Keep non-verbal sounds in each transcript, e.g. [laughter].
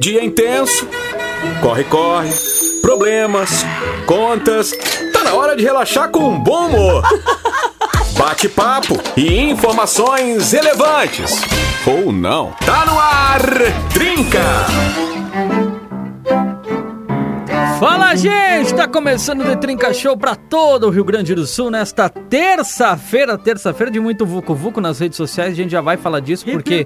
Dia intenso, corre, corre, problemas, contas. Tá na hora de relaxar com um bom humor. [laughs] Bate-papo e informações relevantes. Ou não. Tá no ar, Trinca! Fala, gente! Tá começando o The Trinca Show pra todo o Rio Grande do Sul nesta terça-feira, terça-feira de muito Vucu Vucu nas redes sociais. A gente já vai falar disso porque.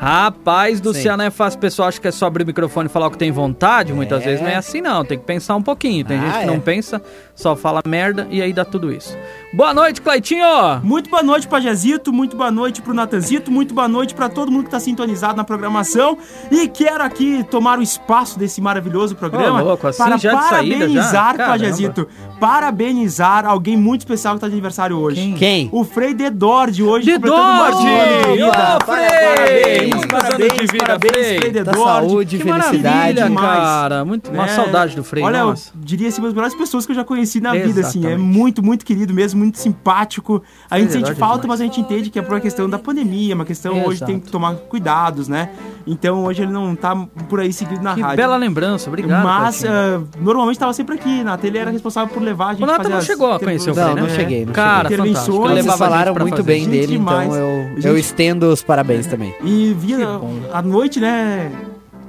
Rapaz do Sim. céu, não é fácil. O pessoal acha que é só abrir o microfone e falar o que tem vontade. Muitas É. vezes não é assim, não. Tem que pensar um pouquinho. Tem Ah, gente que é. não pensa, só fala merda e aí dá tudo isso. Boa noite, Claitinho! Muito boa noite pra Jazito, muito boa noite pro Natanzito, muito boa noite pra todo mundo que tá sintonizado na programação. E quero aqui tomar o espaço desse maravilhoso programa Ô, louco, assim para já parabenizar. Pajazito, parabenizar alguém muito especial que tá de aniversário hoje. Quem? O Frei Dedor de hoje. De completando mais Dorde! um ano de vida. Ô, Frei! Parabéns, Muitos parabéns, anos de vida, parabéns, Frei. Frei Da Dedor. saúde, Que felicidade. cara. Muito, uma É, saudade do Frei, Olha, eu nossa. diria assim, uma das melhores pessoas que eu já conheci na vida, assim. É muito, muito querido mesmo, muito simpático. A gente Verdade sente falta, demais. mas a gente entende que é por uma questão da pandemia, uma questão hoje Exato. tem que tomar cuidados, né? Então hoje ele não tá por aí seguido na Que rádio. bela lembrança, obrigado. mas ah, normalmente tava sempre aqui, Nata. Ele era responsável por levar a gente O Nata não as chegou a conhecer o. Frei, Não, né? não cheguei, não Cara, cheguei. fantástico. Intervenções, Vocês falaram muito fazer. bem Gente dele, demais. então eu, Gente- eu estendo os parabéns também. E via à noite, né?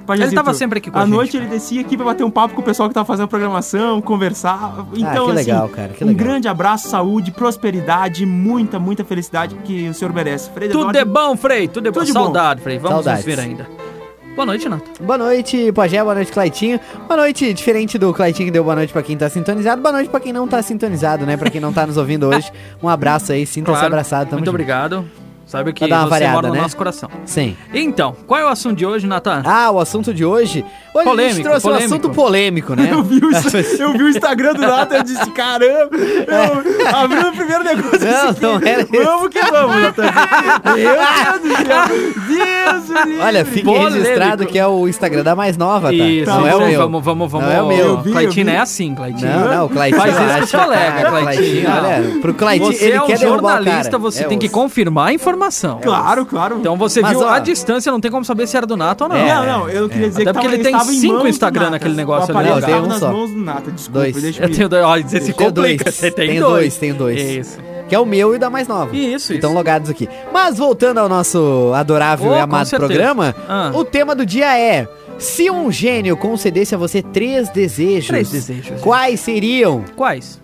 Pajazito, Ele tava sempre aqui com a À gente, noite cara. ele descia aqui pra bater um papo com o pessoal que tava fazendo a programação, conversar. Então, que assim, legal, cara, que um legal. grande abraço, saúde, prosperidade, muita, muita felicidade que o senhor merece. Frei Tudo Dedorde, de bom, Frei, tudo de bom. Tudo de bom. Saudade, Frei. Vamos Saudades. nos ver ainda. Boa noite, Nato. Boa noite, Pajé, boa noite, Claitinho. Boa noite, diferente do Claitinho que deu boa noite pra quem tá sintonizado, boa noite pra quem não tá sintonizado, né? Pra quem não tá nos ouvindo hoje. [laughs] Um abraço aí, sinta-se abraçado, tamo Muito junto. obrigado. Sabe que você variada, mora no né? nosso coração. Sim. Então, qual é o assunto de hoje, Natan? Ah, o assunto de hoje. Hoje a gente Polêmico, trouxe polêmico. um assunto polêmico, né? [laughs] Eu vi, o, [laughs] eu vi o Instagram do Nata e disse, caramba, eu abri o primeiro negócio e Não, disse, não era vamos que vamos, Natan. Meu Deus do céu. Deus do livre. Olha, fique Polêmico. registrado que é o Instagram da mais nova, tá? Isso, não é o meu. Vamos, vamos, vamos. Não é o meu. Claitinho é assim, Claitinho. Não, não, o Claitinho. Faz isso colegas, Ah, Claitinho. Olha, pro Claitinho, Você ele é um quer derrubar o jornalista, cara. você É tem que confirmar a informação. Claro, claro. Então você Mas, viu ó, a distância, não tem como saber se era do Nato ou não. não, não, eu queria dizer Até que porque tava, ele tem cinco Instagram Nata. naquele negócio ali. Não, tenho um nas só. mãos do Nata, desculpa, Dois. deixa Eu eu tenho dois, ó, você se complica. dois. Você tem Tenho dois. dois, tenho dois. Isso. Que é o meu e o da mais nova. Isso, Estão isso. logados aqui. Mas voltando ao nosso adorável Oh, e amado programa, Ah. o tema do dia é: se um gênio concedesse a você três desejos, Três desejos. quais seriam? Quais?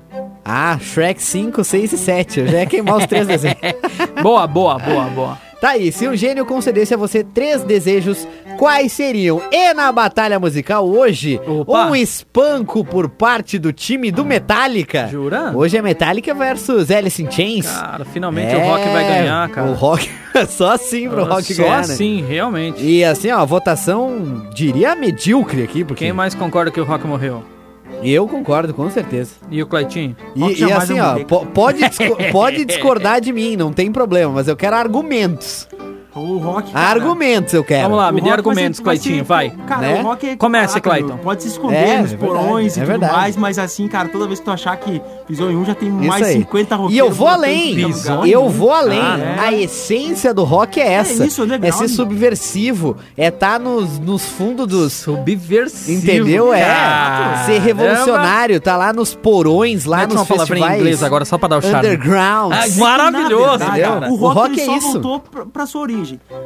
Ah, Shrek 5, 6 e 7. Eu já ia queimar os três desejos. [laughs] Boa, boa, boa, boa. Tá aí, se um gênio concedesse a você três desejos, quais seriam? E na batalha musical hoje, Opa. um espanco por parte do time do Metallica. Jura? Hoje é Metallica versus Alice in Chains. Cara, finalmente o Rock vai ganhar, cara. É, O Rock, [laughs] só assim pro Rock Só ganhar, né? assim, realmente. E assim, ó, a votação, diria medíocre aqui, porque Quem mais concorda que o Rock morreu? Eu concordo, com certeza. E o Claitinho? Rock E, e assim, ó, pode, disco- [laughs] pode discordar de mim, não tem problema, mas eu quero argumentos. O Rock. cara, Argumentos eu quero. Vamos lá, o me dê argumentos, ser- vai Claitinho, ser- vai. Cara, Né? o Rock é. Caraca, Clayton. Pode se esconder É, nos é porões verdade, e é tudo verdade. mais, mas assim, cara, toda vez que tu achar que pisou em um, já tem mais aí. 50 E roqueiros. eu vou além. Pisou. Eu vou além. Ah, é? A essência do rock é essa. isso, legal. É ser subversivo. É tá nos, nos fundos dos. Subversivo. Entendeu? É. Caramba. Ser revolucionário. Tá lá nos porões, lá Mete nos uma palavra em festivais. inglês agora, só pra dar o charme. Underground. Ah, maravilhoso, verdade, cara. O rock, O rock é só isso. voltou pra, pra sua origem.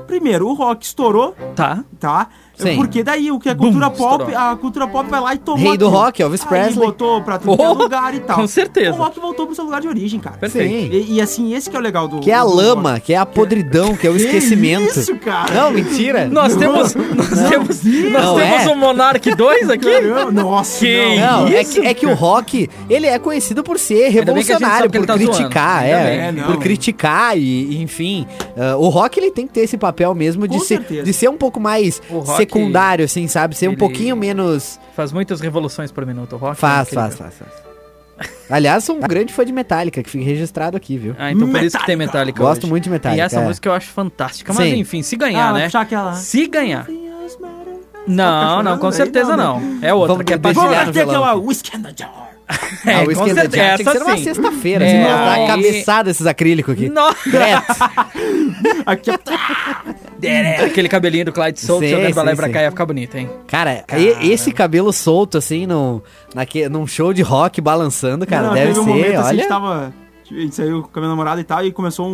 Primeiro, o rock estourou, Tá. tá? Sim. Porque daí o que a cultura Bum, pop, estourou. a cultura pop vai lá e tomou Rei do aquilo. rock, Elvis Aí Presley. botou pra tudo que é Oh, lugar e tal. com certeza. O rock voltou pro seu lugar de origem, cara. Perfeito. E, e assim, esse que é o legal do Que é a do lama, rock. que é a podridão, que é o esquecimento. Isso, cara. Não, mentira. Nós temos. Nós temos, nós Não temos é? o Monark 2 aqui? Nossa, Que Não, é isso, que, é que o rock, ele é conhecido por ser que gente revolucionário, que por tá criticar, é. É, não. por criticar e, enfim. ah, o rock, ele tem que ter esse papel mesmo de, Com ser, certeza. de ser um pouco mais secundário, assim, sabe? Ser um pouquinho menos... Faz muitas revoluções por minuto. O Rock. é Faz, incrível. faz, faz, faz. Aliás, sou um grande fã de Metallica, que fica registrado aqui, viu? Ah, então por isso que tem Metallica. Gosto hoje. muito de Metallica. E essa é. música eu acho fantástica. Mas Sim. enfim, se ganhar, Ah, né? puxar aquela... Se ganhar. Não, chorando não, com certeza não, não. É outra Vamos que é Vamos ter aquela Whiskey in the Jar. [laughs] É, Ah, o com Esquerda certeza. Jazz tem que ser Essa numa sim. sexta-feira, É, assim, pra dar e- cabeçada esses acrílicos aqui. Nossa. [laughs] Aqui. Aquele cabelinho do Clyde solto, Sim, jogando pra lá e pra cá ia ficar bonito, hein? Cara, e- esse cabelo solto, assim, no, naque, num show de rock balançando, cara, Não, deve teve um ser, momento assim, a olha... gente tava. A gente saiu com a minha namorada e tal, e começou um,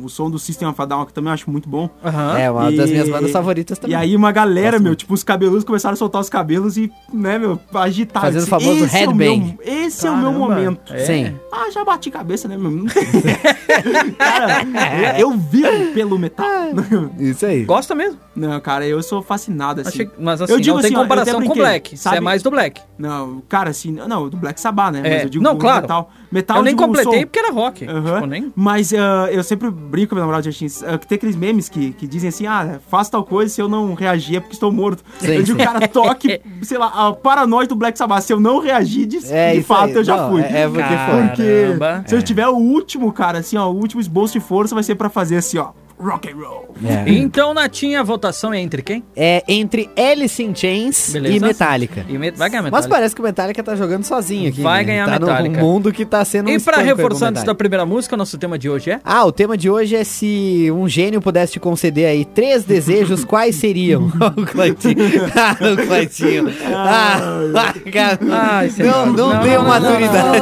um- o som do System of a Down, que também eu acho muito bom. Aham. É, uma das E- minhas bandas favoritas também. E aí uma galera, Gosto meu, tipo, os cabeludos começaram a soltar os cabelos e, né, meu, agitar. Fazendo Eu o disse, famoso esse é o meu- headbang. esse é o meu Caramba. momento. É. Sim. Ah, já bati cabeça, né, meu? [laughs] cara, eu vi pelo metal. [laughs] Isso aí. Gosta mesmo? Não, cara, eu sou fascinado, assim. Achei- mas assim, Eu digo não tem assim, ó, até comparação com o Black. Você é sabe? mais do Black. Não, cara, assim, não, do Black Sabbath, né? É, Mas eu digo não, claro. metal. Metal eu nem completei som. porque era rock. Aham. Tipo, nem... Mas ah, eu sempre brinco com meu namorado de uh, que tem aqueles memes que, que dizem assim: ah, faço tal coisa, se eu não reagir é porque estou morto. Sim, eu digo, sim. cara, toque, [laughs] sei lá, a paranoia do Black Sabbath. Se eu não reagir, de, É, de fato aí. eu já Não, fui. é- é porque foi. Porque se eu tiver o último, cara, assim, ó, o último esboço de força vai ser pra fazer assim, ó, rock and roll. É. Então, Natinha, a votação é entre quem? É entre Alice in Chains Beleza. e Metallica. E Met- Vai ganhar Mas Metallica. parece que o Metallica tá jogando sozinho aqui. Vai né? ganhar tá Metallica. num mundo que tá sendo um E pro reforçar antes da primeira música, o nosso tema de hoje é... Ah, o tema de hoje é se um gênio pudesse te conceder aí três desejos, [laughs] quais seriam? [laughs] o [laughs] Cleitinho. Ah, o Cleitinho. Ah, cara. Ai, não, não, Não, não, maturidade.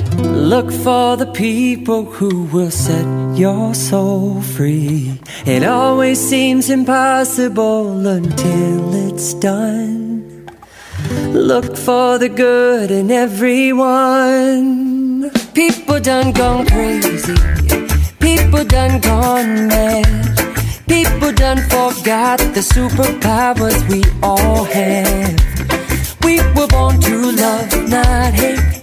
Look for the people who will set your soul free. It always seems impossible until it's done. Look for the good in everyone. People done gone crazy. People done gone mad. People done forgot the superpowers we all have. We were born to love, not hate.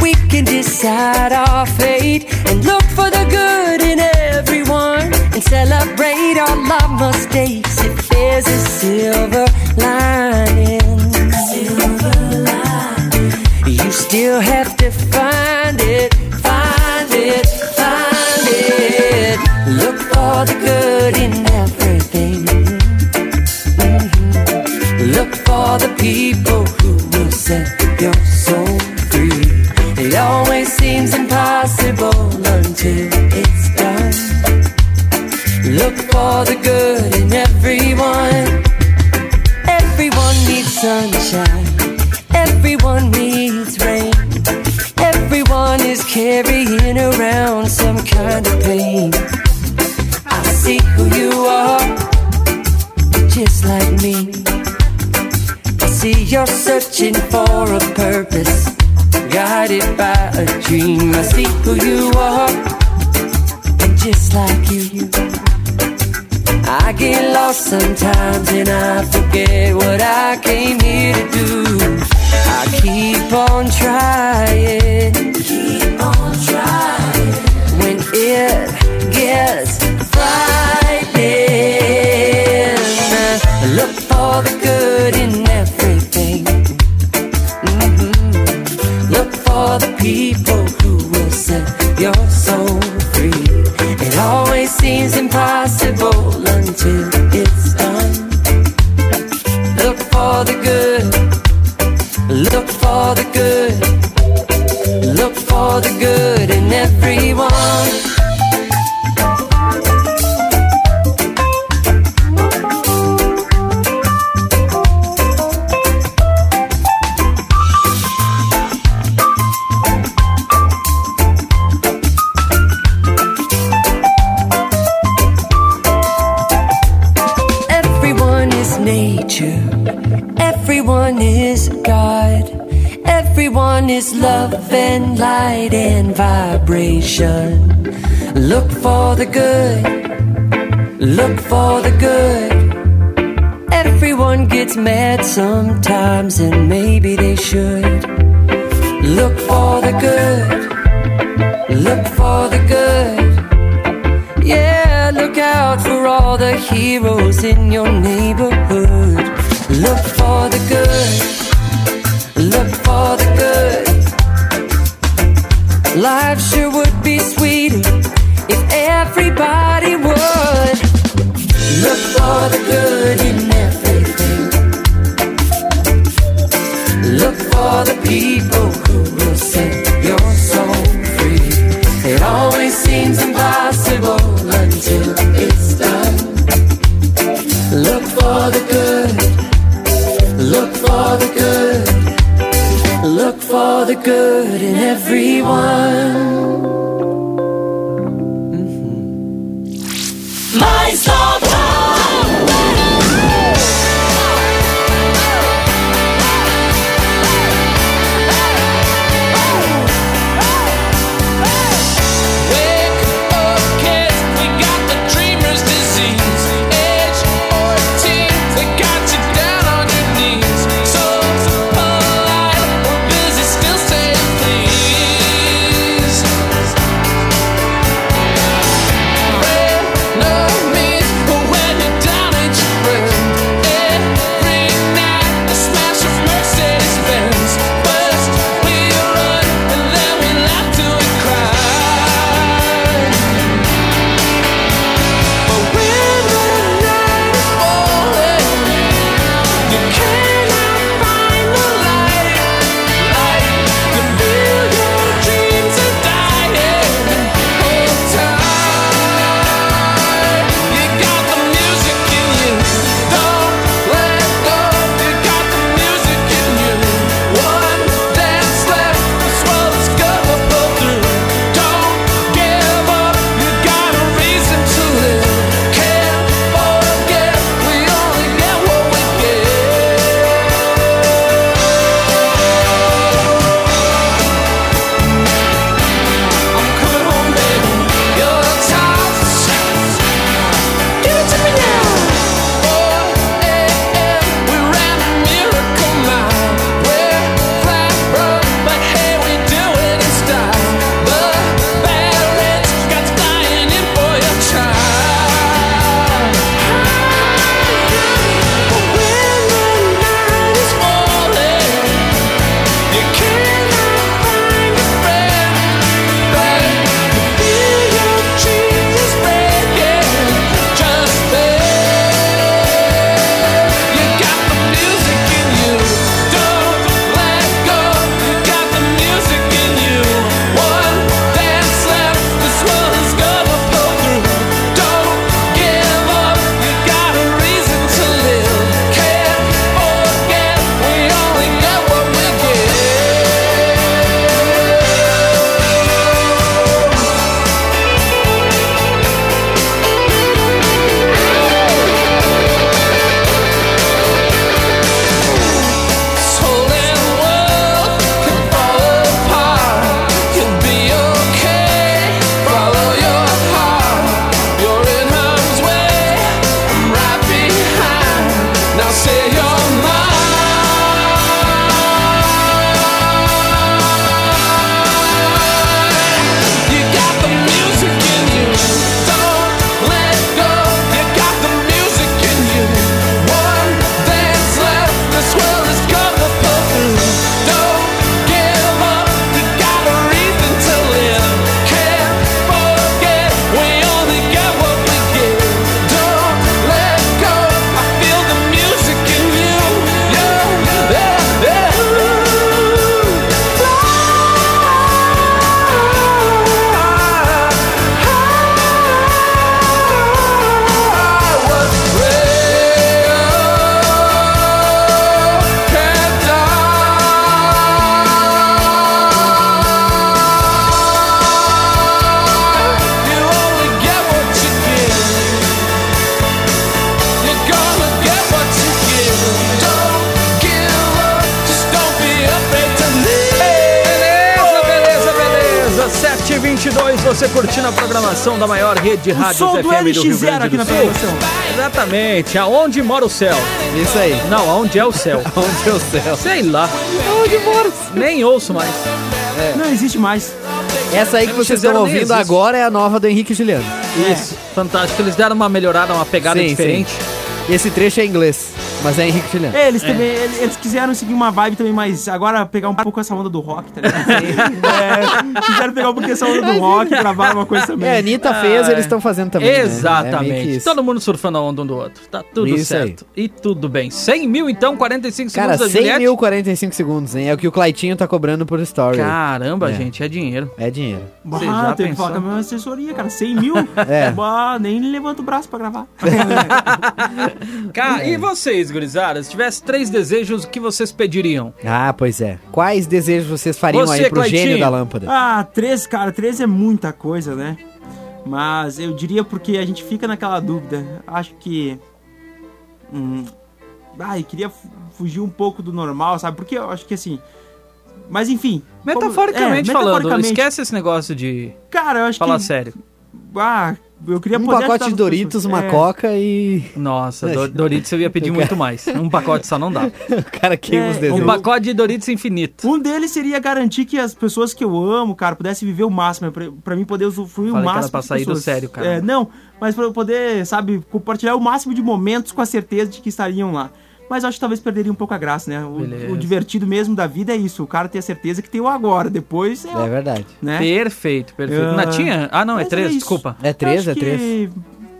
We can decide our fate and look for the good in everyone and celebrate our mistakes if there's a silver lining. Silver lining. You still have to find it, all the good. Yaşar. for the good. Look for the good. Look for the good in everyone. Rede do FM do Rio NX0 Grande aqui do na Sul. programação. Exatamente, aonde mora o céu? Isso aí. Não, aonde é o céu? [laughs] Onde é o céu? Sei lá. Aonde mora? Nem ouço mais. Não existe mais. Essa aí que vocês estão ouvindo agora é a nova do Henrique e Juliano. Isso, fantástico. Eles deram uma melhorada, uma pegada Sim, diferente. Esse trecho é em inglês, mas é Henrique Juliano. É, eles também, eles, eles quiseram seguir uma vibe também, mas agora pegar um pouco essa onda do rock, tá ligado? [laughs] é, quiseram pegar um pouquinho essa onda do rock, gravar uma coisa também. É, a Anitta fez, Ah, eles estão fazendo também. né? É Exatamente. Todo mundo surfando a onda um do outro. Tá tudo Isso certo. E tudo bem. 100 mil, então, 45 Cara, segundos da 100 Juliette. mil 45 segundos, hein? É o que o Claitinho tá cobrando por story. Caramba, É. gente, é dinheiro. É dinheiro. Você já Bah, tem que pensou? falar com a minha assessoria, cara. 100 mil? [laughs] É. Bah, nem levanta o braço pra gravar. [laughs] Cara, e vocês, gurizada? Se tivesse três desejos, o que vocês pediriam? Ah, pois é. Quais desejos vocês fariam Você, aí pro Claitinho. gênio da lâmpada? ah, três, cara. Três é muita coisa, né? Mas eu diria porque a gente fica naquela dúvida. Acho que. Hum, ai, queria fu- fugir um pouco do normal, sabe? Porque eu acho que assim. Mas enfim. como- Metaforicamente é, falando, metaforicamente. esquece esse negócio de Cara, eu acho falar que. sério. Ah, eu queria Um poder pacote de Doritos, uma É. coca e. Nossa, do, Doritos eu ia pedir muito mais. Um pacote só não dá. [laughs] O cara queima É, os Um desenhos. pacote de Doritos infinito. Um deles seria garantir que as pessoas que eu amo, cara, pudessem viver o máximo, pra, pra mim poder usufruir Falei o que era máximo. pra sair do sério, cara. É, não, mas pra eu poder, sabe, compartilhar o máximo de momentos com a certeza de que estariam lá. Mas acho que talvez perderia um pouco a graça, né? O, o divertido mesmo da vida é isso, o cara ter a certeza que tem o agora, depois é, É verdade. né? Perfeito, perfeito. Ah, Natinha? Ah, não, é mas três, isso. desculpa. É três, Acho é três. que,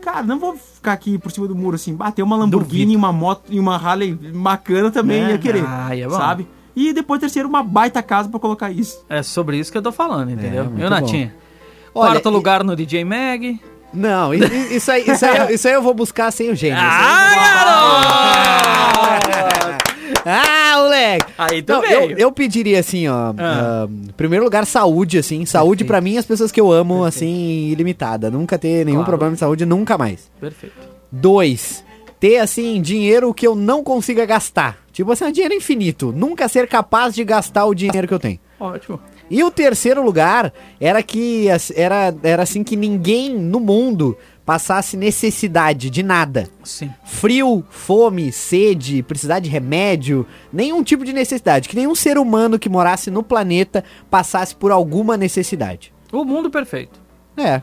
Cara, não vou ficar aqui por cima do muro assim, bater uma Lamborghini, uma moto e uma Harley bacana também É, ia querer, ah, é bom. sabe? E depois terceiro uma baita casa pra colocar isso. É sobre isso que eu tô falando, entendeu? muito Eu, Natinha? Olha, Quarto e- lugar no DJ Mag. Não, isso aí, isso, aí, isso aí eu vou buscar sem o gênio. Ah, Ah, moleque! Aí Não, veio. eu, eu pediria assim, ó. Ah. em primeiro lugar, saúde, assim. Saúde pra mim e as pessoas que eu amo, assim, ilimitada. Nunca ter nenhum Claro. problema de saúde, nunca mais. Perfeito. Dois, ter, assim, dinheiro que eu não consiga gastar. Tipo assim, dinheiro infinito. Nunca ser capaz de gastar o dinheiro que eu tenho. Ótimo. E o terceiro lugar era que era, era assim que ninguém no mundo passasse necessidade de nada. Sim. Frio, fome, sede, precisar de remédio, nenhum tipo de necessidade. Que nenhum ser humano que morasse no planeta passasse por alguma necessidade. O mundo perfeito. É.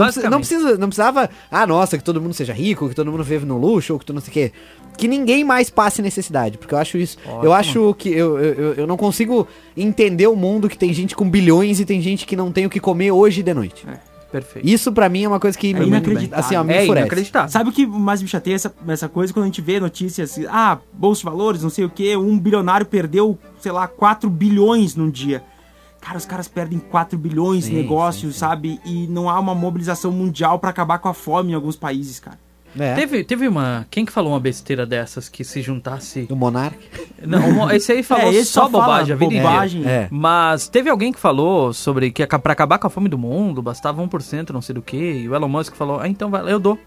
Não, precisa- Basicamente. não, precisa, não precisava, ah, nossa, que todo mundo seja rico, que todo mundo vive no luxo, ou que tu não sei o quê. Que ninguém mais passe necessidade, porque eu acho isso. Ótimo. Eu acho que eu, eu, eu- não consigo entender o mundo que tem gente com bilhões e tem gente que não tem o que comer hoje e de noite. Perfeito. Isso pra mim é uma coisa que É inacreditável. assim, ó, me é inacreditável. Sabe o que mais me chateia essa, essa coisa quando a gente vê notícias, assim, ah, bolsa de valores, não sei o que, um bilionário perdeu, sei lá, 4 bilhões num dia. Cara, os caras perdem 4 bilhões em negócios, sabe? E não há uma mobilização mundial pra acabar com a fome em alguns países, cara. É. Teve, teve uma. Quem que falou uma besteira dessas que se juntasse. O Monark. Não, esse aí [laughs] falou É, esse só só fala bobagem a vida bobagem. É. Mas teve alguém que falou sobre que pra acabar com a fome do mundo bastava 1%, não sei do que. E o Elon Musk falou: Ah, então vai, eu dou.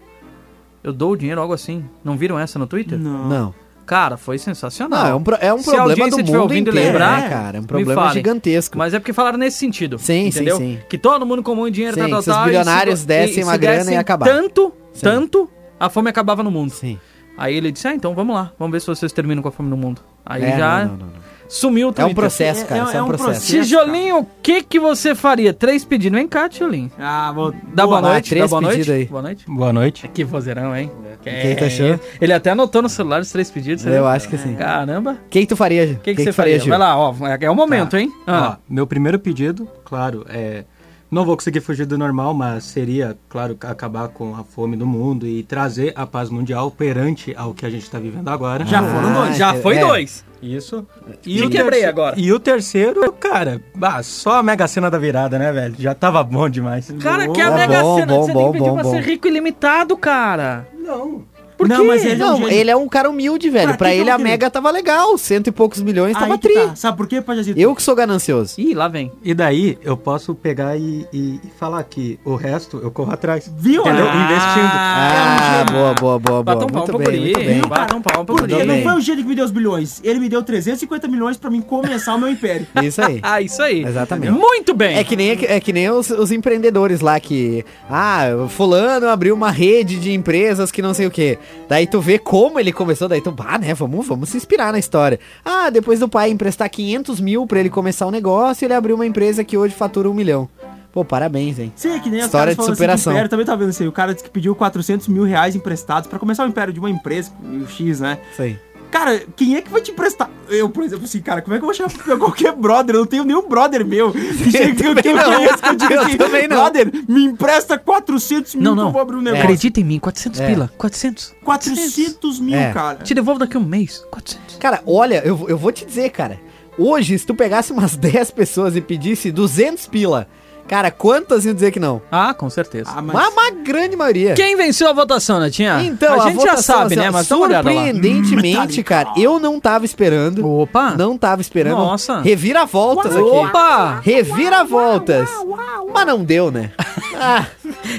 Eu dou o dinheiro, algo assim. Não viram essa no Twitter? Não. Não. Cara, foi sensacional. Não, é um, é um Se problema do mundo ouvindo e inteiro, lembrar, né, cara? É um problema gigantesco. Mas é porque falaram nesse sentido. Sim, sim, entendeu? sim. Que todo mundo com muito dinheiro, Sim, tal, tal, os e bilionários se- dessem e uma grana, dessem ia acabar. Tanto, Sim. tanto, a fome acabava no mundo. Sim. Aí ele disse, ah, então vamos lá, vamos ver se vocês terminam com a fome no mundo. Aí É, já não, não, não. Sumiu o É Twitter. um processo, cara. É- isso é, é um um processo. processo. Tijolinho, o que que você faria? Três pedidos. Vem cá, Tijolinho. Ah, vou... Dá boa, Boa, noite, três boa noite. pedidos aí. Boa noite. Boa noite. Que vozeirão, hein? Quem tá achando? Ele até anotou no celular os três pedidos. você Eu acho que sim. Caramba. O que, que tu faria? O que, que, você faria? Gil? Vai lá, ó. É o momento, Tá. hein? Ah. Ó, meu primeiro pedido, claro, é. Não vou conseguir fugir do normal, mas seria, claro, acabar com a fome do mundo e trazer a paz mundial perante ao que a gente está vivendo agora. já Ah, foram dois. Já é. foi dois. Isso. Te o quebrei agora. E o terceiro, cara, ah, só a mega cena da virada, né, velho? Já tava bom demais. Cara, que a Boa, Mega Sena. bom, você bom, tem que pedir bom, pra bom. ser rico ilimitado, cara. Não. Por Não, quê? mas ele é um Não, ele é um cara humilde, velho. Pra Pra, que ele eu a querer? Mega tava legal. Cento e poucos milhões tava Aí que tri. tá. Sabe por quê, Pajazito? Eu que sou ganancioso. Ih, lá vem. E daí eu posso pegar e, e- e falar que o resto eu corro atrás. Viu? Entendeu? Ah, Investindo. Ah, boa, boa, boa, boa. Bata um Muito bem, muito bem. Um pro Porque não bem. foi o gênio que me deu os bilhões. Ele me deu 350 milhões pra mim começar o meu império. [laughs] Isso aí. Ah, isso aí. Exatamente. Muito bem. É que nem, é que nem os, os empreendedores lá que. Ah, fulano abriu uma rede de empresas que não sei o quê. Daí tu vê como ele começou, daí tu, ah, né, vamos, vamos se inspirar na história. Ah, depois do pai emprestar 500 mil pra ele começar o negócio, ele abriu uma empresa que hoje fatura um milhão. Pô, parabéns, hein? Sim, que nem História de falando superação. Assim, império, também tá vendo isso aí. O cara disse que pediu 400 mil reais emprestados pra começar o império de uma empresa, o X, né? Isso aí. Cara, quem é que vai te emprestar? Eu, por exemplo, assim, cara, como é que eu vou chamar pra qualquer brother? Eu não tenho nenhum brother meu. [laughs] Que chega que eu, que eu não. conheço, que eu digo Eu assim, também não. brother, me empresta 400 mil Não, que não. eu vou abrir um negócio. Acredita em mim, 400 É. pila. 400. 400 mil, É. cara. Te devolvo daqui a um mês. 400. Cara, olha, eu, eu vou te dizer, cara. Hoje, se tu pegasse umas [laughs] 10 pessoas e pedisse 200 pila, Cara, quantas iam dizer que não? Ah, com certeza. Ah, mas... Uma grande maioria. Quem venceu a votação, né, Natinha? Então, a, a gente votação, já sabe, assim, né? Mas surpreendentemente, hum, tá cara, eu não tava esperando. Opa! Não tava esperando. Nossa! Reviravoltas voltas aqui. Opa! Reviravoltas. Uau, uau, mas não deu, né? [laughs] Ah,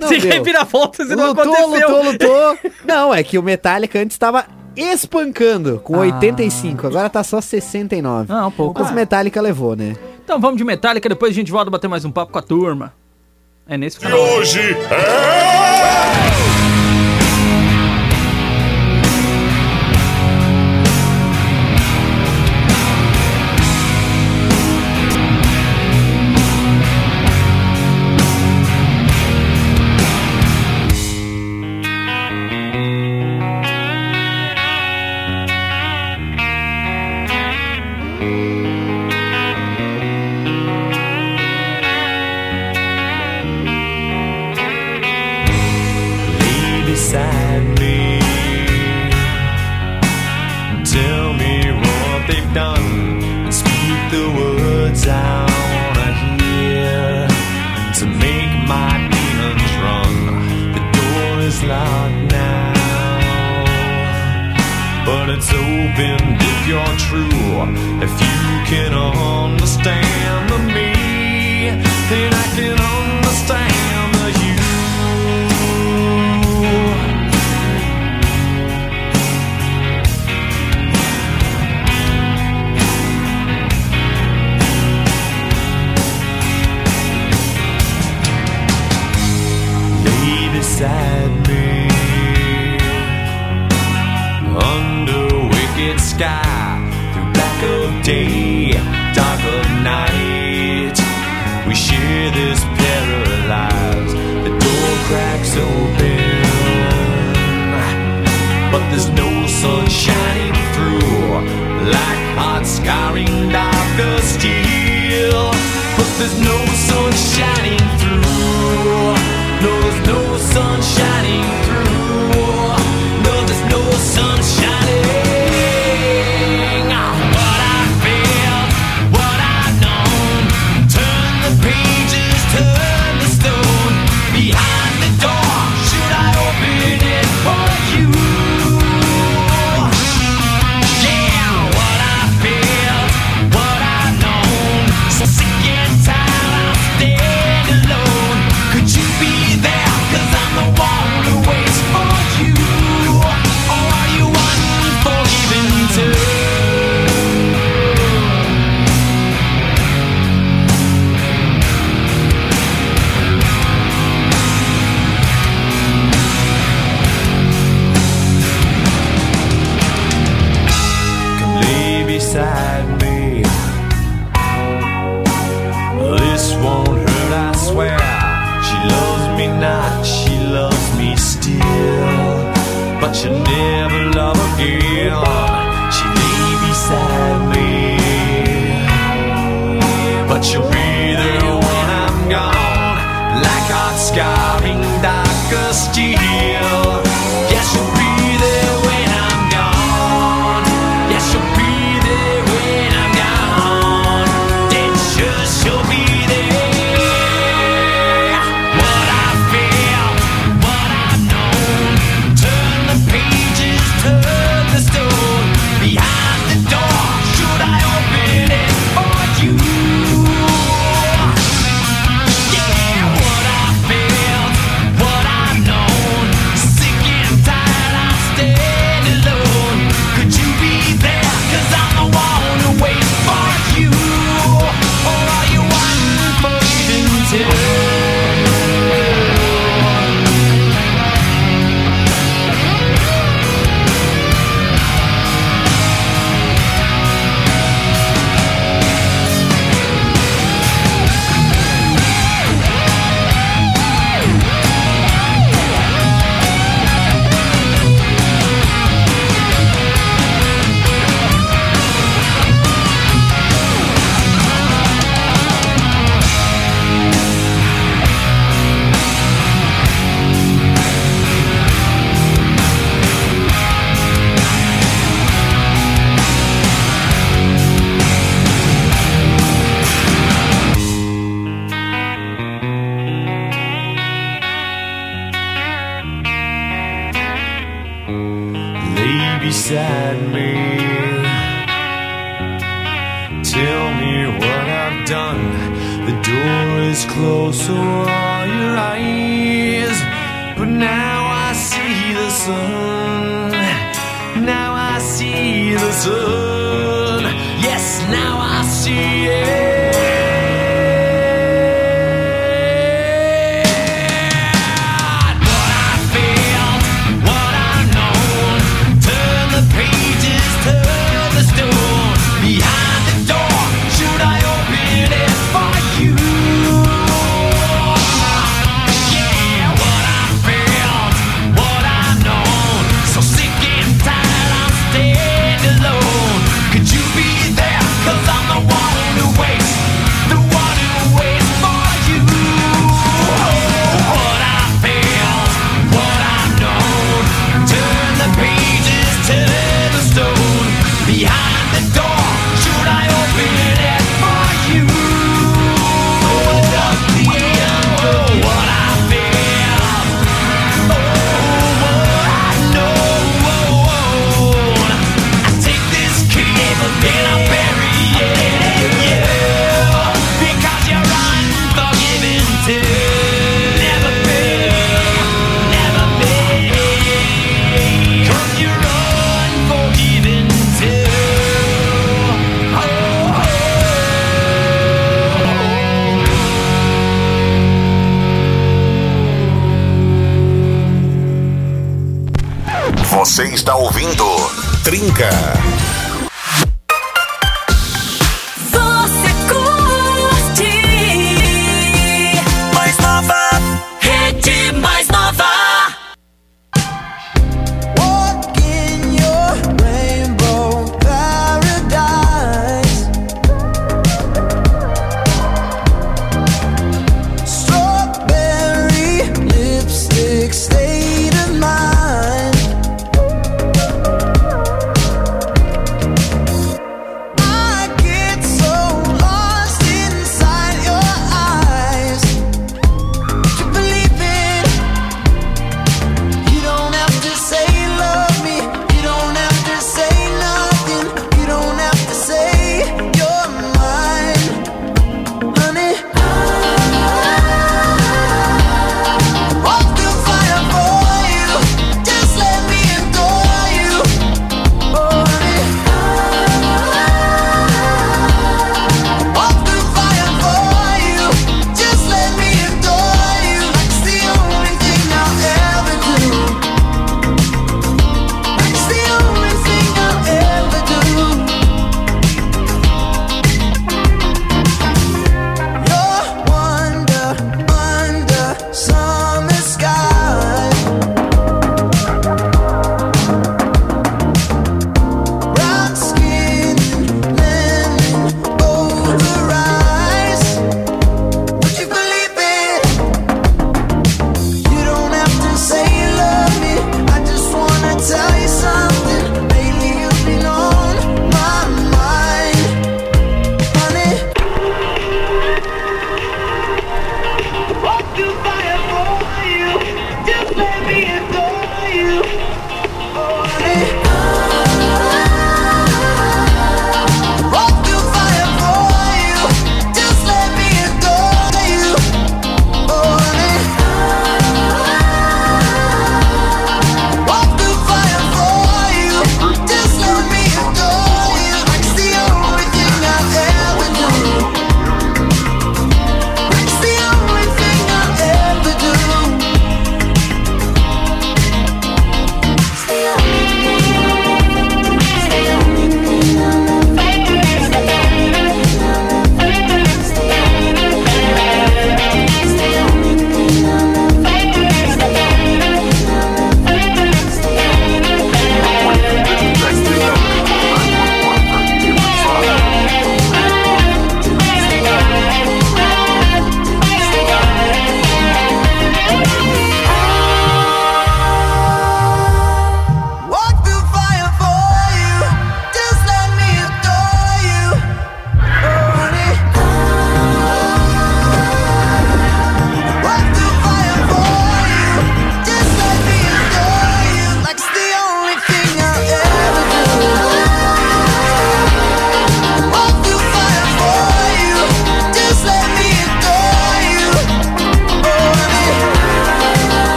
não Se Revira reviravoltas e lutou, não aconteceu. Lutou, lutou, lutou. Não, é que o Metallica antes tava espancando com ah. 85, agora tá só 69. Ah, um pouco. Mas. Ah. Metallica levou, né? Então vamos de Metallica, depois a gente volta bater mais um papo com a turma. É nesse canal. E hoje é...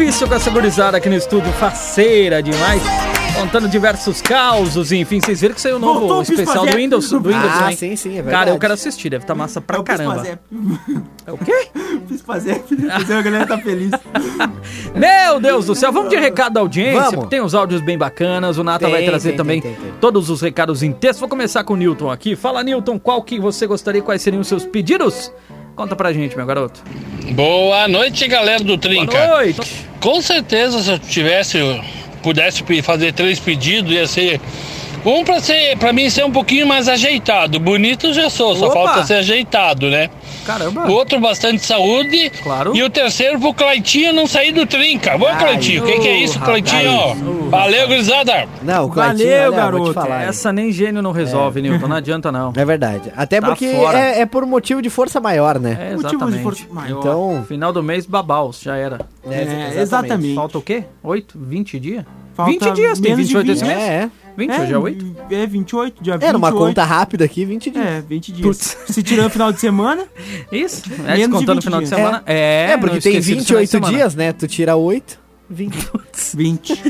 difícil com essa gurizada aqui no estúdio, faceira demais. Contando diversos causos, enfim, vocês viram que saiu o novo Voltou especial do Windows, do Windows, Ah, hein? sim, sim, é Cara, verdade. eu quero assistir, deve estar massa pra Eu caramba. Fiz fazer, É o quê? [laughs] fiz fazer, fiz fazer, a galera tá feliz. [laughs] Meu Deus do céu, vamos de recado da audiência, Vamos. porque tem os áudios bem bacanas, o Nata Tem, vai trazer tem, também tem, tem, tem. todos os recados em texto. Vou começar com o Newton aqui. Fala, Newton, qual que você gostaria, quais seriam os seus pedidos? Conta pra gente, meu garoto. Boa noite, galera do Trinca. Boa noite. Com certeza, se eu tivesse, pudesse fazer três pedidos, ia ser um pra ser, para mim ser um pouquinho mais ajeitado. Bonito já sou, só Opa! falta ser ajeitado, né? Caramba. O outro bastante saúde. Claro. E o terceiro pro Claitinho não sair do Trinca. Vamos, Claitinho. O que, que é isso. Claitinho? Valeu, gurizada. Não, o Claitinho, Valeu, olha, garoto. falar. Essa nem gênio não resolve, Newton, não adianta não. É verdade. Até Tá porque é, é por motivo de força maior, né? É, Motivo de exatamente. força maior. Então, Final do mês, babaus, já era. É, exatamente. Falta o quê? 8? 20 dias? Falta 20 dias, tem menos de 28 esse 20. mês? é, é. 20, hoje é 8? É, 28, dia 28. É, numa conta rápida aqui, 20 dias. É, 20 dias. Se tirando o final de semana, [laughs] Isso, é Menos de descontando o 20 final de dias. semana. É, É, porque não tem esqueci do final de 28 semana. dias, né? Tu tira 8, 20. 20.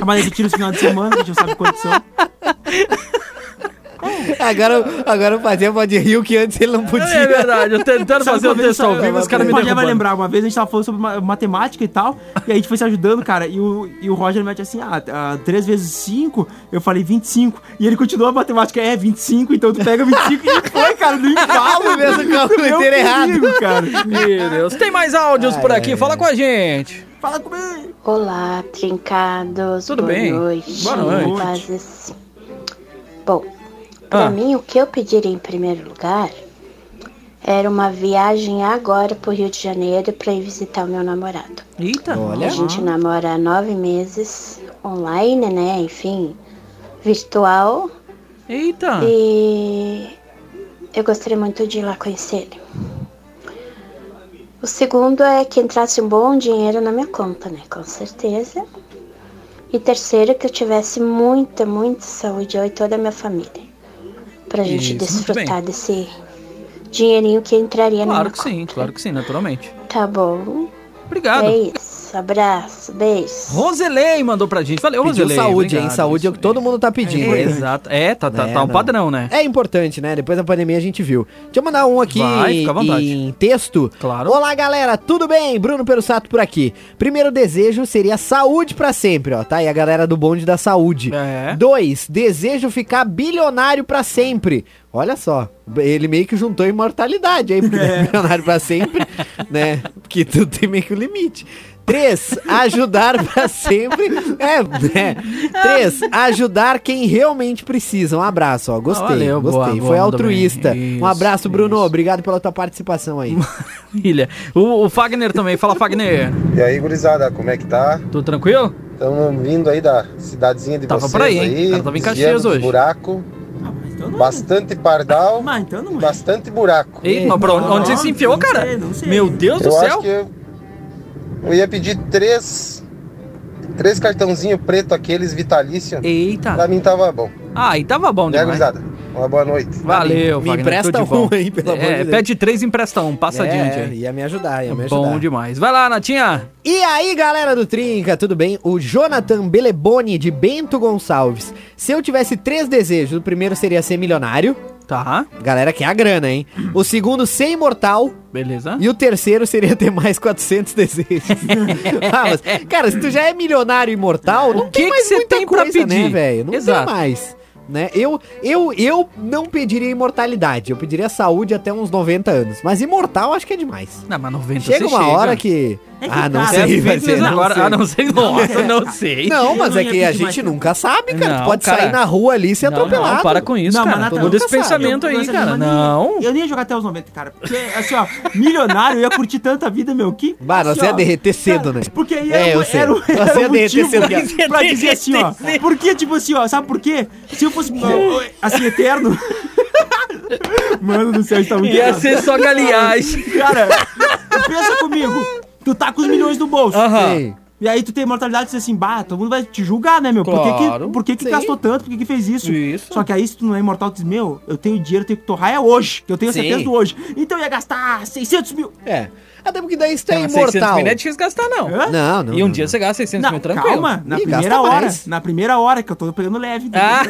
A maneira que tira o final de semana, a gente já sabe quantos são. [laughs] [laughs] Agora, agora o Padilha pode rir o que antes ele não podia. É verdade, eu tentando fazer o texto ao vivo, os caras me O Roger vai derrubando. lembrar, uma vez a gente tava falando sobre ma- matemática e tal, e a gente foi se ajudando, cara, e o, e o Roger mete assim, ah, ah, 3 vezes 5, eu falei 25, e ele continua a matemática, é 25, então tu pega 25 e foi, cara, no [laughs] embalo Fez o cálculo Meu inteiro errado. cara. Meu Deus, tem mais áudios por Ai, aqui, ai, fala com a gente. Fala comigo. Olá, trincados. Tudo Boa bem? Noite. Boa noite. Pazes. Bom, pra Ah. mim, o que eu pediria em primeiro lugar era uma viagem agora pro Rio de Janeiro pra ir visitar o meu namorado. Eita. Olha. A gente namora há nove meses, online, né? Enfim, virtual. Eita. E eu gostaria muito de ir lá conhecer ele. O segundo é que entrasse um bom dinheiro na minha conta, né? Com certeza. E terceiro, que eu tivesse muita, muita saúde, eu e toda a minha família. Pra gente Isso, desfrutar desse dinheirinho que entraria na Claro minha que sim, claro que sim, naturalmente. Tá bom. Obrigado. É isso. Abraço, beijo. Roselei mandou pra gente. Valeu, Pediu Roselei. saúde, hein? obrigado, Saúde é o que todo mundo tá pedindo. É, hein? exato. É, tá, tá, É, tá um não. padrão, né? É importante, né? Depois da pandemia a gente viu. Deixa eu mandar um aqui Vai, fica à vontade. em texto. Claro. Olá, galera, tudo bem? Bruno Perussato por aqui. Primeiro desejo seria saúde pra sempre, ó, tá? E a galera do bonde da saúde. É. Dois, desejo ficar bilionário pra sempre. Olha só, ele meio que juntou imortalidade aí, porque [laughs] é. bilionário pra sempre, né? Porque tudo tem meio que um limite. Três, ajudar pra sempre. É, né? Três, ajudar quem realmente precisa. Um abraço, ó. Gostei, Valeu, boa, gostei. boa, Foi mandou altruísta. bem. um abraço, Isso, Bruno. isso. Obrigado pela tua participação aí. Maravilha. O, o Fagner também. Fala, Fagner. E aí, gurizada, como é que tá? Tudo tranquilo? Estamos vindo aí da cidadezinha de Tava vocês por aí, cara tava em Caxias hoje. buraco, Ah, mas então não bastante pardal, Mas então não é. bastante buraco. Ei, mas pra onde, onde você se enfiou, não cara? sei, não sei. Meu Deus do Eu céu. Eu, ia pedir três, três cartãozinhos preto aqueles vitalício. Eita. Pra mim tava bom. Ah, aí tava bom Né, demais. gurizada? Uma boa noite. Valeu, Me Fagner. empresta de um aí, pelo amor de É, Deus. pede três, empresta um. Passa adiante é, aí. ia me ajudar, ia me ajudar. Bom demais. Vai lá, Natinha. E aí, galera do Trinca, tudo bem? O Jonathan Beleboni, de Bento Gonçalves. Se eu tivesse três desejos, o primeiro seria ser milionário. Tá, Galera, que é a grana, hein? O segundo, ser imortal. beleza. E o terceiro seria ter mais 400 [laughs] desejos. ah, mas, cara, se tu já é milionário imortal, não O tem que mais que muita tem pra coisa, né, pedir? velho? Não Exato. tem mais. Né? Eu, eu, eu não pediria imortalidade, eu pediria saúde até uns 90 anos. Mas imortal acho que é demais. Não, mas 90 Chega uma chega. hora que. É ah, não cara, Você é sei, vai ser. agora. sei. Ah, não sei. Nossa, não sei. Não, mas não é que a gente mais nunca sabe, cara. Não, tu pode cara. sair na rua ali e ser Não, atropelado. não, para com isso, Não, mas cara. Nathan, Muda esse pensamento aí, cara. nem- Não. Eu nem ia jogar até os 90, cara. Porque, assim, ó, milionário, eu ia curtir tanta vida, meu, que... Bah, não, assim, você ia ó, derreter cedo, né? Porque aí É, era, eu sei. era, o- Você era ia derreter cedo, pra, cara. pra dizer assim, ó. Porque, tipo assim, ó, sabe por quê? Se eu fosse, [laughs] ó, assim, eterno... [laughs] Mano do céu, a gente tá muito Ia ser só galinhagem. Cara, pensa comigo. Tu tá com os milhões no bolso. Aham. Sim. E aí tu tem imortalidade e diz assim, bah, todo mundo vai te julgar, né, meu? Por que Claro. que, por que, que gastou tanto? Por que, que fez isso? Isso. Só que aí, se tu não é imortal, tu diz, meu, eu tenho dinheiro, eu tenho que torrar é hoje, que eu tenho Sim. certeza do hoje. Então eu ia gastar 600 mil. É. Até porque daí isso é Mas 600 imortal. mil não é difícil gastar, não. Hã? Não, não. E um não, dia não. você gasta 600 Não, mil tranquilo. calma, na Ih, primeira hora. mais. Na primeira hora que eu tô pegando leve. [laughs] Ah,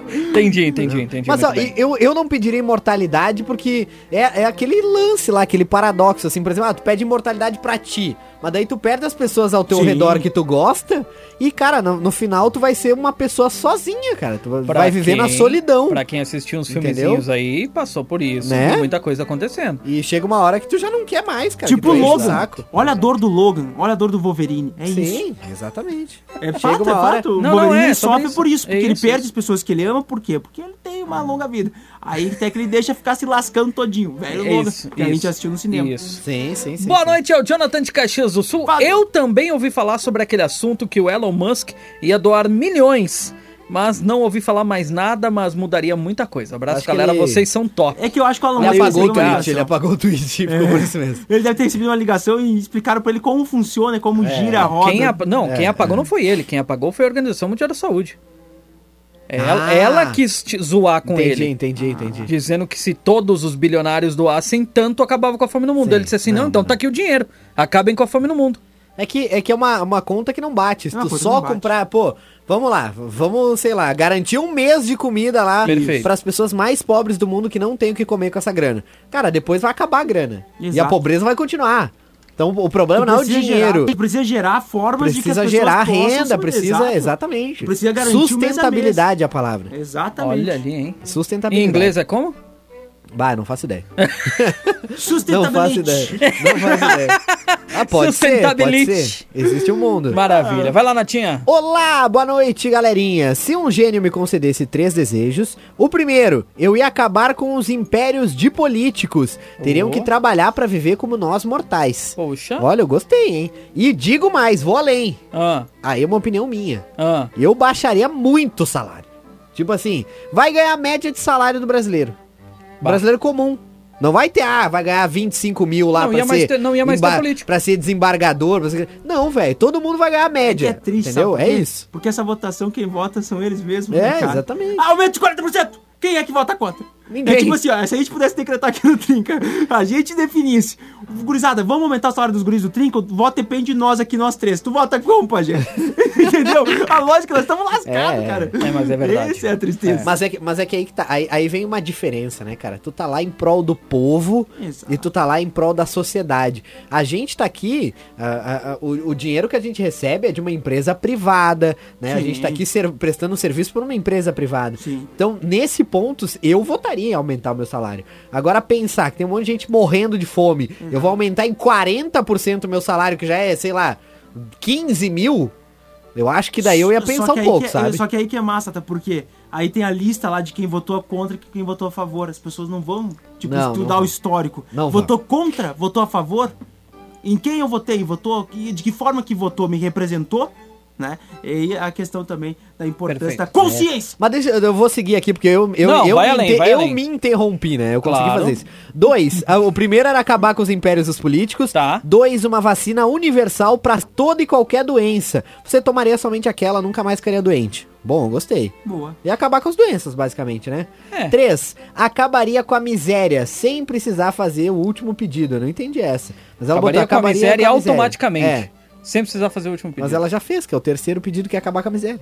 [laughs] entendi, entendi, entendi. Mas ó, eu, eu não pediria imortalidade porque é, é aquele lance lá, aquele paradoxo, assim, por exemplo, ah, tu pede imortalidade pra ti, mas daí tu perde as pessoas ao teu Sim. redor que tu gosta e, cara, no, no final tu vai ser uma pessoa sozinha, cara. Tu vai- Pra vai viver na quem- solidão. Pra quem assistiu uns filmezinhos aí, passou por isso. Né? Muita coisa acontecendo. E chega uma hora que tu já não quer mais, cara. tipo o Logan. saco. Olha a dor do Logan. Olha a dor do Wolverine. É isso. Sim, exatamente. É Chega fato, é uma hora- fato. O Não, não, Wolverine é, sobre sofre isso. por isso, porque É ele isso, perde isso. as pessoas que ele ama, por quê? Porque ele tem uma longa vida. Aí até que ele deixa ficar se lascando todinho. Velho É Logan, isso, que a gente assistiu no cinema. Isso. Sim, sim, sim. Boa sim. noite, é o Jonathan de Caxias do Sul. Fala. Eu também ouvi falar sobre aquele assunto que o Elon Musk ia doar milhões, mas não ouvi falar mais nada, mas mudaria muita coisa. Abraço, Acho galera, ele- vocês são top. É que eu acho que o Alan Ele Musk apagou o tweet, ele apagou o tweet, ficou por isso mesmo. Ele deve ter recebido uma ligação e explicaram pra ele como funciona, como gira a roda. Quem Não, É, quem apagou é. não foi ele, quem apagou foi a Organização Mundial da Saúde. Ela, Ah. ela quis te- zoar com Entendi, ele. entendi, entendi. Dizendo que se todos os bilionários doassem tanto, acabava com a fome no mundo. Sim, ele disse assim: não, não, então não. tá aqui o dinheiro. Acabem com a fome no mundo. É que é, que é uma, uma conta que não bate. Se É uma tu só não bate. comprar, pô, vamos lá, vamos, sei lá, garantir um mês de comida lá para as pessoas mais pobres do mundo que não tem o que comer com essa grana. Cara, depois vai acabar a grana. E a Exato. pobreza vai continuar. Então o problema não é o Precisa dinheiro. Gerar, precisa gerar formas de que as Precisa pessoas gerar possam renda, precisa, Exato. exatamente. Precisa garantir o mês a mês. Sustentabilidade é a palavra. Exatamente. Olha ali, hein? Em Sustentabilidade. inglês é como? Bah, não faço ideia. [laughs] Não faço ideia. Não faço ideia. Ah, pode ser, pode ser. Existe um mundo. Maravilha. Vai lá, Natinha. Olá, boa noite, galerinha. Se um gênio me concedesse três desejos, o primeiro, eu ia acabar com os impérios de políticos. Teriam Oh. que trabalhar pra viver como nós mortais. Poxa. Olha, eu gostei, hein? E digo mais, vou além. Ah, Aí é uma opinião minha. ah. Eu baixaria muito o salário. Tipo assim, vai ganhar a média de salário do brasileiro. Brasileiro comum. Não vai ter, ah, vai ganhar 25 mil lá Não pra ia mais ser. ter- não ia mais ter político. Pra ser desembargador. pra ser- Não, velho, todo mundo vai ganhar a É que média. é triste, entendeu? sabe É isso. Porque essa votação, quem vota são eles mesmos. É, né, cara? exatamente. Aumento de 40%! Quem é que vota contra? Ninguém. É tipo assim, ó, se a gente pudesse decretar aqui no Trinca, a gente definisse. Gurizada, vamos aumentar o salário dos guris do Trinca? O voto depende de nós aqui, nós três. Tu vota como, Pajé? [laughs] Entendeu? A lógica, nós estamos lascados, É, cara. é, mas é verdade. Essa é a tristeza. Mas é, que, mas é que aí que tá. Aí, aí vem uma diferença, né, cara? Tu tá lá em prol do povo Exato. e tu tá lá em prol da sociedade. A gente tá aqui, ah, ah, o, o dinheiro que a gente recebe é de uma empresa privada, né? A Sim. gente tá aqui ser- prestando serviço por uma empresa privada. Sim. Então, nesse ponto, eu votaria em aumentar o meu salário. Agora, pensar que tem um monte de gente morrendo de fome, eu vou aumentar em 40% o meu salário, que já é, sei lá, 15 mil. Eu acho que daí eu ia pensar um pouco, é- sabe? Só que aí que é massa, tá? Porque aí tem a lista lá de quem votou contra e quem votou a favor. As pessoas não vão, tipo, Não, estudar não o vão. histórico. Não votou contra? Votou a favor? Em quem eu votei? Votou? De que forma que votou? Me representou? Né? E a questão também da importância Perfeito. da consciência. Mas deixa, eu vou seguir aqui, porque eu, eu, Não, eu, vai me, além, eu além. me interrompi, né? Eu consegui Claro. fazer isso. Dois, o primeiro era acabar com os impérios dos políticos. Tá. Dois, uma vacina universal pra toda e qualquer doença. Você tomaria somente aquela, nunca mais ficaria doente. Bom, gostei. Boa. E acabar com as doenças, basicamente, né? É. Três, acabaria com a miséria, sem precisar fazer o último pedido. Eu não entendi essa. Mas ela Acabaria com a miséria com a automaticamente. É, Sem precisar fazer o último pedido. mas ela já fez, que é o terceiro pedido que é acabar com a miséria.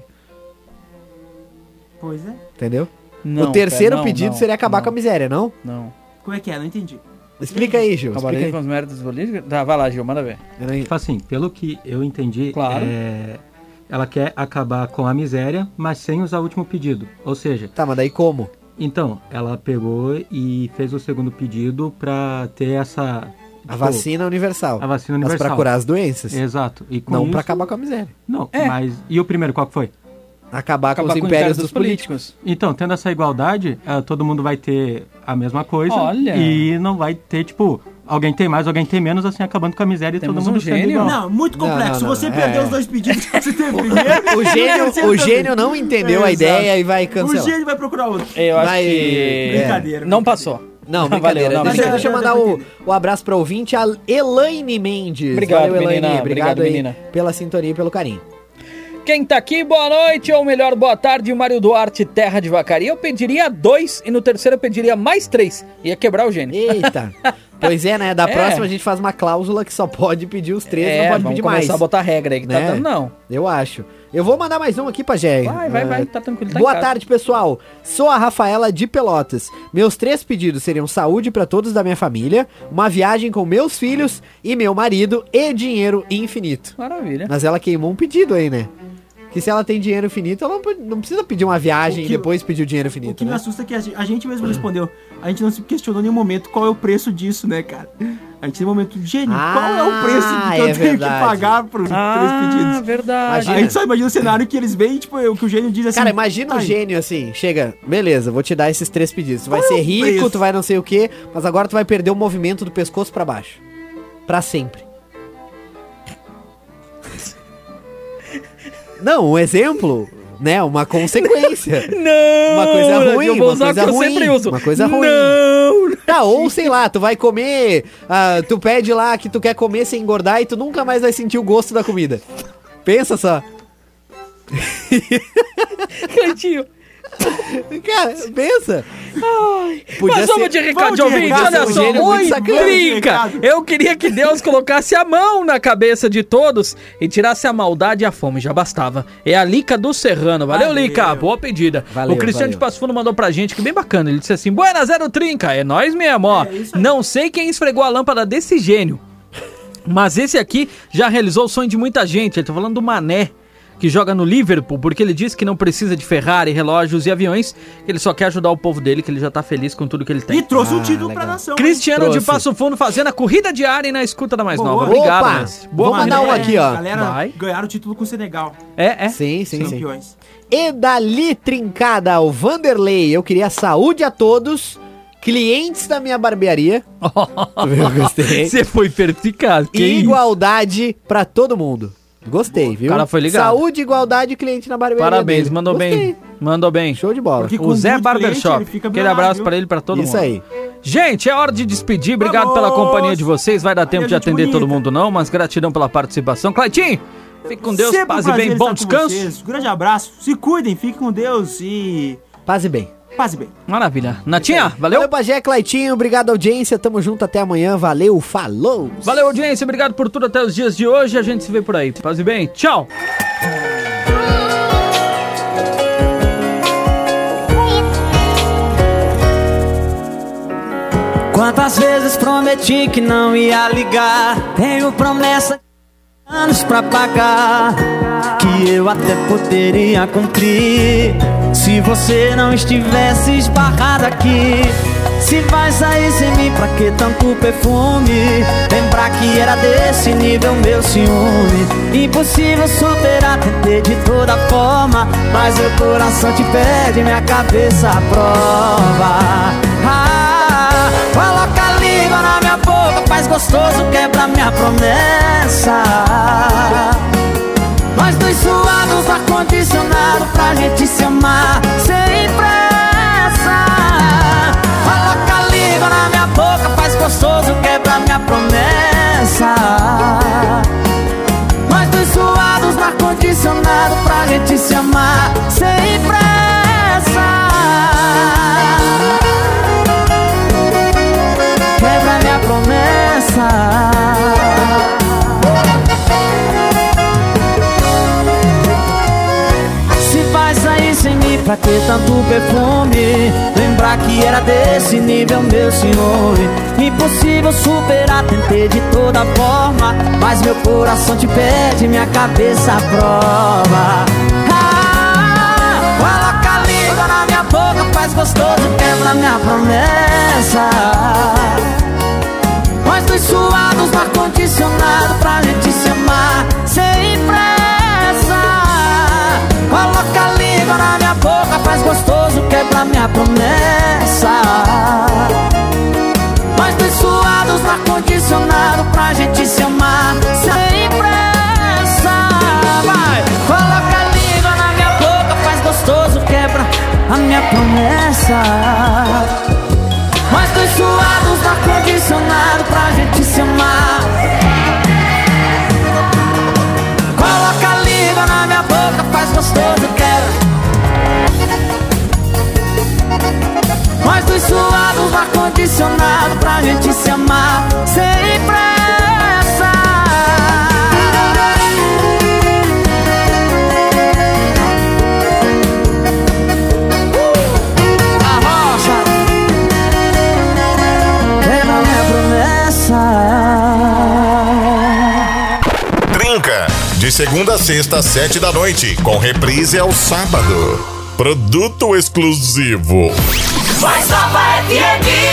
Pois é. Entendeu? Não, o terceiro pera, não, pedido não, seria acabar não, com a miséria, não? Não. Como é que é? Não entendi. Explica aí, Gil. Explica Acabaria aí. com os méritos políticos? Tá, vai lá, Gil, manda ver. Tipo assim, pelo que eu entendi, Claro. é, ela quer acabar com a miséria, mas sem usar o último pedido. Ou seja, Tá, mas daí como? então, ela pegou e fez o segundo pedido pra ter essa... A vacina universal. A vacina Mas universal. pra curar as doenças. Exato. E com Não isso- pra acabar com a miséria. Não, É. mas... E o primeiro, qual que foi? Acabar, com Acabar os com o impérios império dos políticos. Então, tendo essa igualdade, eh, todo mundo vai ter a mesma coisa. Olha. E não vai ter, tipo, alguém tem mais, alguém tem menos, assim, acabando com a miséria e Temos todo mundo um gênio. igual. Não, muito Não, complexo. não, não, você é. perdeu os dois pedidos que você teve [laughs] primeiro. O gênio, o gênio não entendeu a Exato. ideia e vai O cancelar. gênio vai procurar outro. Eu acho Vai- que... Brincadeira. Não passou. Não, Valeu, brincadeira. não, deixa, deixa eu mandar o, o abraço pra ouvinte, a Elaine Mendes. Obrigado, Elaine. menina. Obrigado menina. pela sintonia e pelo carinho. quem tá aqui, boa noite, ou melhor, boa tarde, Mário Duarte, Terra de Vacaria. Eu pediria dois e no terceiro eu pediria mais três. Ia quebrar o gênio. Eita. [laughs] Pois é, né? Da É. próxima a gente faz uma cláusula que só pode pedir os três, É, não pode vamos pedir começar mais. a botar regra aí que tá né? dando, não. Eu acho. Eu vou mandar mais um aqui pra Jé. Vai, vai, Ah, vai, tá tranquilo, tá Boa tarde, pessoal. Sou a Rafaela de Pelotas. Meus três pedidos seriam saúde pra todos da minha família, uma viagem com meus filhos e meu marido e dinheiro infinito. Maravilha. Mas ela queimou um pedido aí, né? Que se ela tem dinheiro infinito, ela não, precisa pedir uma viagem O e que- depois pedir o dinheiro O infinito, que me né? assusta é que a gente, mesmo respondeu. A gente não se questionou em nenhum momento qual é o preço disso, né, cara? A gente tem um momento, gênio, qual é o preço Ah, que eu é tenho verdade. que pagar por três pedidos? verdade. A gente só imagina o cenário que eles veem, tipo, o que o gênio diz assim. Cara, imagina tá o aí. gênio assim, chega, beleza, vou te dar esses três pedidos. Tu vai Qual é ser o rico, preço? tu vai não sei o quê, mas agora tu vai perder o movimento do pescoço pra baixo. Pra sempre. Não, um exemplo, né? Uma consequência. [laughs] Não! Uma coisa ruim, uma coisa ruim, uma coisa ruim. Não! Tá, ou sei lá, tu vai comer, ah, tu pede lá que tu quer comer sem engordar e tu nunca mais vai sentir o gosto da comida. Pensa só. [laughs] Cleitinho. [laughs] Cara, pensa. Podia Mas vamos ser- de recado de de ouvinte, olha só. Oi, brinca! Eu queria que Deus colocasse a mão na cabeça de todos e tirasse a maldade e a fome, já bastava. É a Lica do Serrano. Valeu, Valeu. Lica, boa pedida. Valeu, o Cristiano de valeu. Passo Fundo mandou pra gente, que bem bacana. Ele disse assim: Buena Zero Trinca, é nós mesmo, ó. É. Não sei quem esfregou a lâmpada desse gênio. Mas esse aqui já realizou o sonho de muita gente. Ele tá falando do Mané, que joga no Liverpool, porque ele disse que não precisa de Ferrari, relógios e aviões, que ele só quer ajudar o povo dele, que ele já tá feliz com tudo que ele tem. E trouxe um Ah, título legal. pra nação. Cristiano Trouxe. de Passo Fundo fazendo a corrida diária e na escuta da mais Boa. nova. Obrigado, Opa! mestre. Vou mandar um aqui, ó. Galera, Vai. ganharam o título com o Senegal. É, é. Sim, sim, sim. campeões. E dali trincada, o Vanderlei. Eu queria saúde a todos, clientes da minha barbearia. [laughs] Eu gostei. Você foi perspicaz. Que E igualdade pra todo mundo. Gostei, viu? cara foi ligado. Saúde, igualdade, cliente na barbearia. Parabéns, dele. mandou Gostei. bem. Mandou bem. Show de bola. Porque O Zé cliente, Barbershop. Aquele abraço pra ele e pra todo Isso mundo. aí. Gente, é hora de despedir. Obrigado pela Vamos! companhia de vocês. Vai dar tempo de atender bonita. todo mundo, não, mas gratidão pela participação. Claitinho, fique com Deus, Sempre um paz e bem, bom descanso. vocês. Grande abraço. Se cuidem, fiquem com Deus e Paz e bem. Paz e bem. Maravilha. Natinha, valeu? Valeu, Pajé, Claitinho. Obrigado, audiência. Tamo junto até amanhã. Valeu, falou. Valeu, audiência. Obrigado por tudo até os dias de hoje. A gente se vê por aí. Paz e bem. Tchau. Quantas vezes prometi que não ia ligar? Tenho promessa de anos pra pagar. Que eu até poderia cumprir. Se você não estivesse esbarrado aqui. Se vai sair sem mim, pra que tanto perfume? Lembrar que era desse nível meu ciúme. Impossível superar, tentei de toda forma. Mas meu coração te pede, minha cabeça prova. Ah, coloca língua na minha boca, faz gostoso, quebra minha promessa. Nós dois suados, ar-condicionado pra gente se amar sem pressa. Coloca língua na minha boca, faz gostoso, quebra minha promessa. Nós dois suados no ar-condicionado pra gente se amar sem pressa. Quebra minha promessa. Pra que tanto perfume? Lembrar que era desse nível, meu ciúme. Impossível superar, tentei de toda forma. Mas meu coração te pede, minha cabeça prova. Ah, coloca língua na minha boca, faz gostoso, quebra minha promessa. Nós dois suados no ar-condicionado pra gente gostoso, quebra minha promessa. Nós dois suados no ar-condicionado pra gente se amar sem pressa. Vai, coloca a língua na minha boca, faz gostoso, quebra a minha promessa. Nós dois suados no ar-condicionado pra gente se amar condicionado pra gente se amar sem pressa. A rocha quebra minha promessa. Trinca. De segunda a sexta, sete da noite. Com reprise ao sábado. Produto exclusivo. Mais Nova FM.